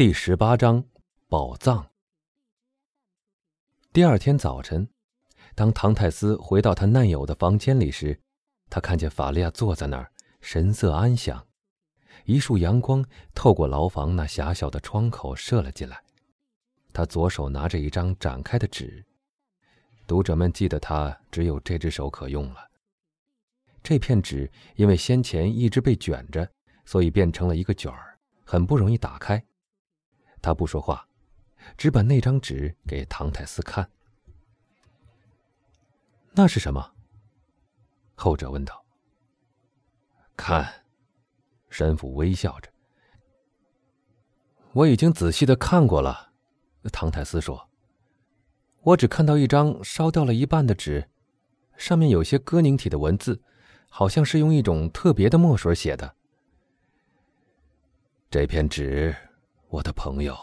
第十八章，宝藏。第二天早晨，当唐泰斯回到他难友的房间里时，他看见法利亚坐在那儿，神色安详。一束阳光透过牢房那狭小的窗口射了进来。他左手拿着一张展开的纸，读者们记得他只有这只手可用了。这片纸因为先前一直被卷着，所以变成了一个卷儿，很不容易打开。他不说话，只把那张纸给唐泰斯看。那是什么？后者问道。看，神父微笑着。我已经仔细的看过了，唐泰斯说。我只看到一张烧掉了一半的纸，上面有些哥宁体的文字，好像是用一种特别的墨水写的。这片纸。我的朋友，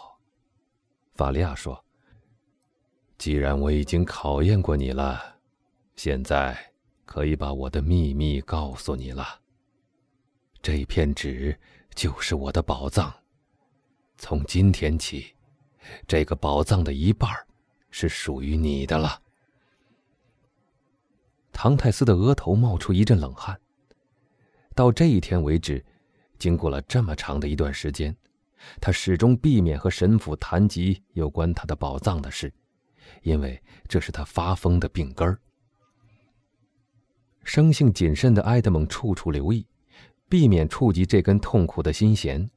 法利亚说：“既然我已经考验过你了，现在可以把我的秘密告诉你了。这片纸就是我的宝藏。从今天起，这个宝藏的一半是属于你的了。”唐泰斯的额头冒出一阵冷汗。到这一天为止，经过了这么长的一段时间。他始终避免和神父谈及有关他的宝藏的事，因为这是他发疯的病根儿。生性谨慎的埃德蒙处处留意，避免触及这根痛苦的心弦，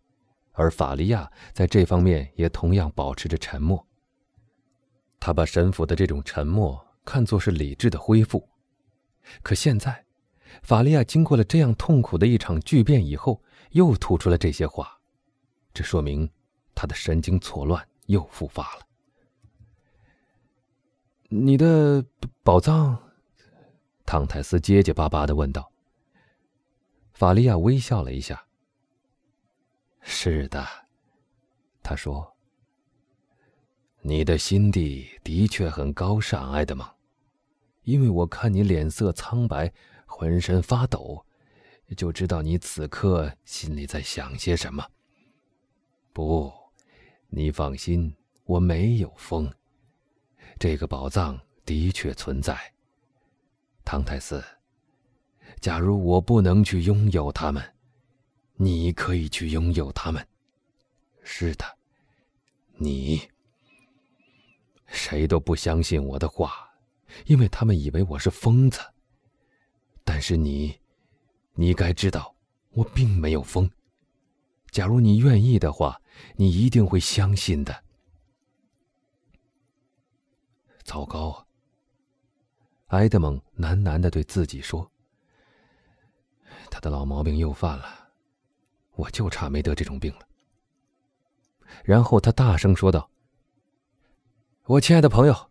而法利亚在这方面也同样保持着沉默。他把神父的这种沉默看作是理智的恢复，可现在，法利亚经过了这样痛苦的一场巨变以后，又吐出了这些话。这说明他的神经错乱又复发了。你的宝藏？唐泰斯结结巴巴的问道。法利亚微笑了一下。是的，他说。你的心地的确很高尚，埃德蒙，因为我看你脸色苍白，浑身发抖，就知道你此刻心里在想些什么。不，你放心，我没有疯。这个宝藏的确存在，唐太斯。假如我不能去拥有它们，你可以去拥有它们。是的，你。谁都不相信我的话，因为他们以为我是疯子。但是你，你该知道，我并没有疯。假如你愿意的话，你一定会相信的。糟糕！啊埃德蒙喃喃的对自己说：“他的老毛病又犯了，我就差没得这种病了。”然后他大声说道：“我亲爱的朋友，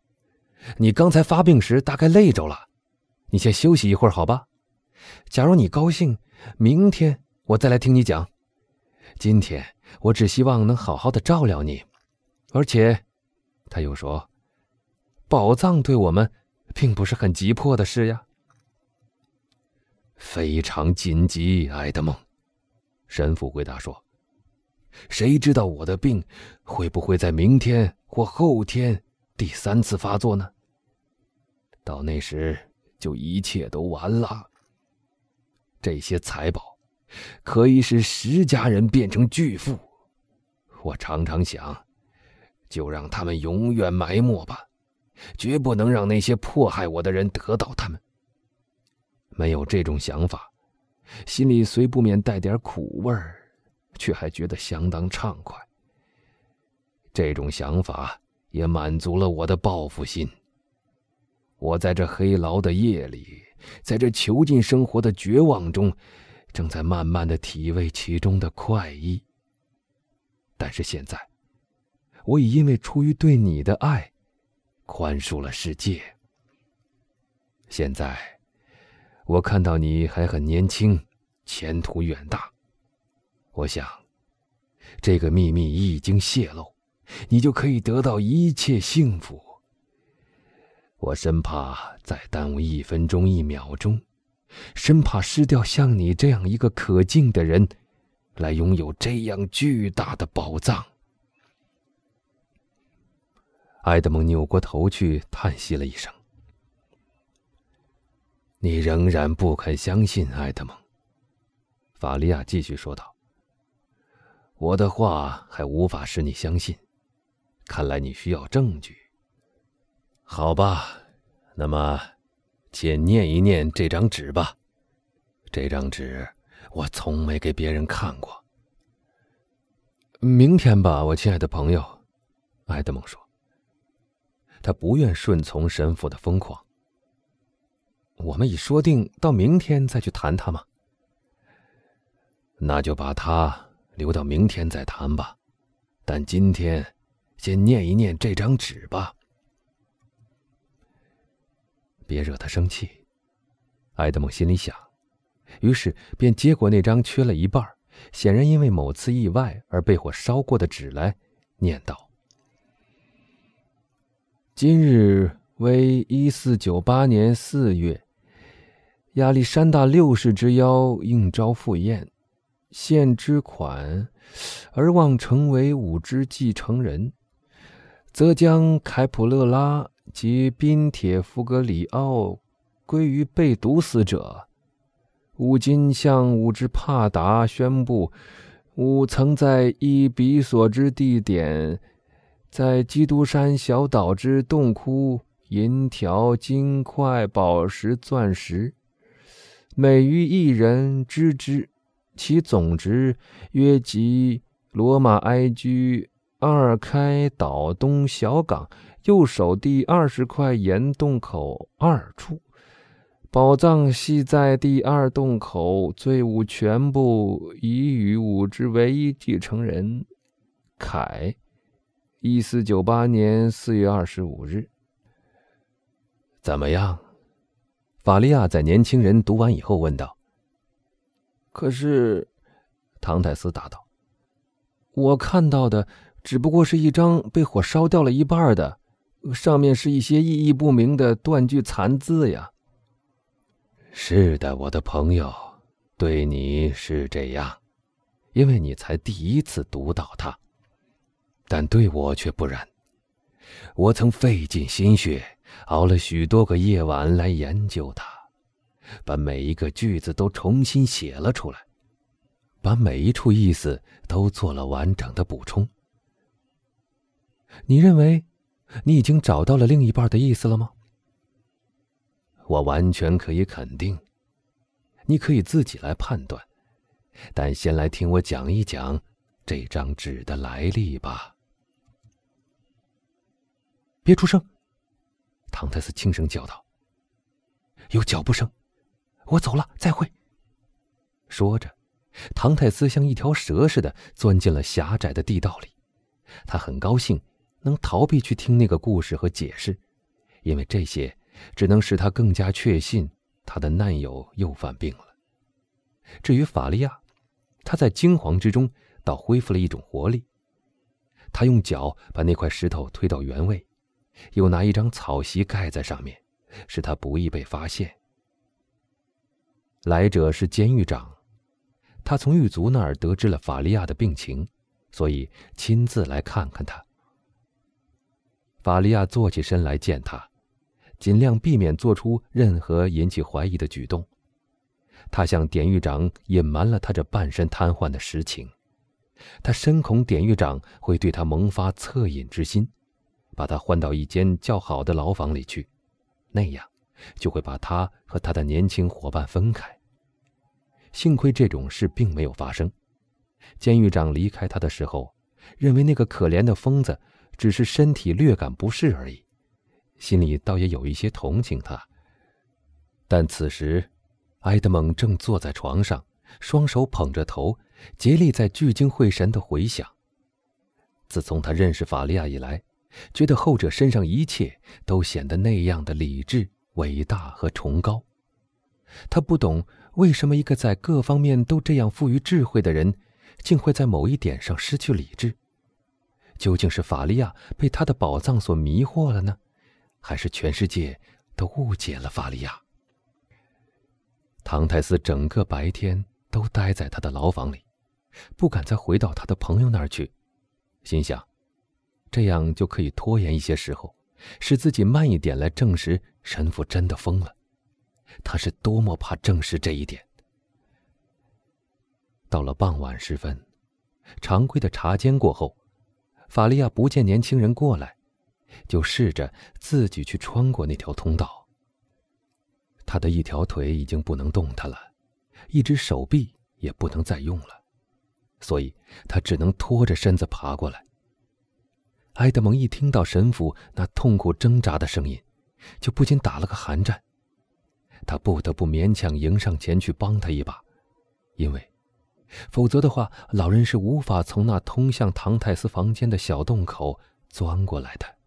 你刚才发病时大概累着了，你先休息一会儿，好吧？假如你高兴，明天我再来听你讲。”今天我只希望能好好的照料你，而且，他又说，宝藏对我们并不是很急迫的事呀。非常紧急，埃德蒙，神父回答说。谁知道我的病会不会在明天或后天第三次发作呢？到那时就一切都完了。这些财宝。可以使十家人变成巨富，我常常想，就让他们永远埋没吧，绝不能让那些迫害我的人得到他们。没有这种想法，心里虽不免带点苦味儿，却还觉得相当畅快。这种想法也满足了我的报复心。我在这黑牢的夜里，在这囚禁生活的绝望中。正在慢慢的体味其中的快意。但是现在，我已因为出于对你的爱，宽恕了世界。现在，我看到你还很年轻，前途远大。我想，这个秘密一经泄露，你就可以得到一切幸福。我生怕再耽误一分钟、一秒钟。生怕失掉像你这样一个可敬的人，来拥有这样巨大的宝藏。埃德蒙扭过头去，叹息了一声。你仍然不肯相信，埃德蒙。法利亚继续说道：“我的话还无法使你相信，看来你需要证据。好吧，那么，先念一念这张纸吧。这张纸我从没给别人看过。明天吧，我亲爱的朋友。”埃德蒙说。他不愿顺从神父的疯狂。我们已说定到明天再去谈他吗？那就把他留到明天再谈吧。但今天，先念一念这张纸吧。别惹他生气，埃德蒙心里想，于是便接过那张缺了一半、显然因为某次意外而被火烧过的纸来，念道：“今日为一四九八年四月。”亚历山大六世之邀应召赴宴，献之款，而望成为五之继承人，则将凯普勒拉及宾铁夫格里奥归于被毒死者。吾今向吾之帕达宣布，吾曾在一比索之地点，在基督山小岛之洞窟，银条、金块、宝石、钻石。每于一人知之，其总值约及罗马埃居二开岛东小港右手第二十块岩洞口二处。宝藏系在第二洞口，罪物全部已与吾之唯一继承人凯。一四九八年四月二十五日。怎么样？法利亚在年轻人读完以后问道：“可是，唐泰斯答道：‘我看到的只不过是一张被火烧掉了一半的，上面是一些意义不明的断句残字呀。’是的，我的朋友，对你是这样，因为你才第一次读到它，但对我却不然。我曾费尽心血。”熬了许多个夜晚来研究它，把每一个句子都重新写了出来，把每一处意思都做了完整的补充。你认为，你已经找到了另一半的意思了吗？我完全可以肯定，你可以自己来判断，但先来听我讲一讲这张纸的来历吧。别出声。唐泰斯轻声叫道：“有脚步声，我走了，再会。”说着，唐泰斯像一条蛇似的钻进了狭窄的地道里。他很高兴能逃避去听那个故事和解释，因为这些只能使他更加确信他的难友又犯病了。至于法利亚，他在惊惶之中倒恢复了一种活力。他用脚把那块石头推到原位。又拿一张草席盖在上面，使他不易被发现。来者是监狱长，他从狱卒那儿得知了法利亚的病情，所以亲自来看看他。法利亚坐起身来见他，尽量避免做出任何引起怀疑的举动。他向典狱长隐瞒了他这半身瘫痪的实情，他深恐典狱长会对他萌发恻隐之心。把他换到一间较好的牢房里去，那样就会把他和他的年轻伙伴分开。幸亏这种事并没有发生。监狱长离开他的时候，认为那个可怜的疯子只是身体略感不适而已，心里倒也有一些同情他。但此时，埃德蒙正坐在床上，双手捧着头，竭力在聚精会神的回想。自从他认识法利亚以来，觉得后者身上一切都显得那样的理智、伟大和崇高。他不懂为什么一个在各方面都这样富于智慧的人，竟会在某一点上失去理智。究竟是法利亚被他的宝藏所迷惑了呢，还是全世界都误解了法利亚？唐泰斯整个白天都待在他的牢房里，不敢再回到他的朋友那儿去，心想。这样就可以拖延一些时候，使自己慢一点来证实神父真的疯了。他是多么怕证实这一点。到了傍晚时分，常规的茶间过后，法利亚不见年轻人过来，就试着自己去穿过那条通道。他的一条腿已经不能动弹了，一只手臂也不能再用了，所以他只能拖着身子爬过来。埃德蒙一听到神父那痛苦挣扎的声音，就不禁打了个寒战。他不得不勉强迎上前去帮他一把，因为。否则的话，老人是无法从那通向唐泰斯房间的小洞口钻过来的。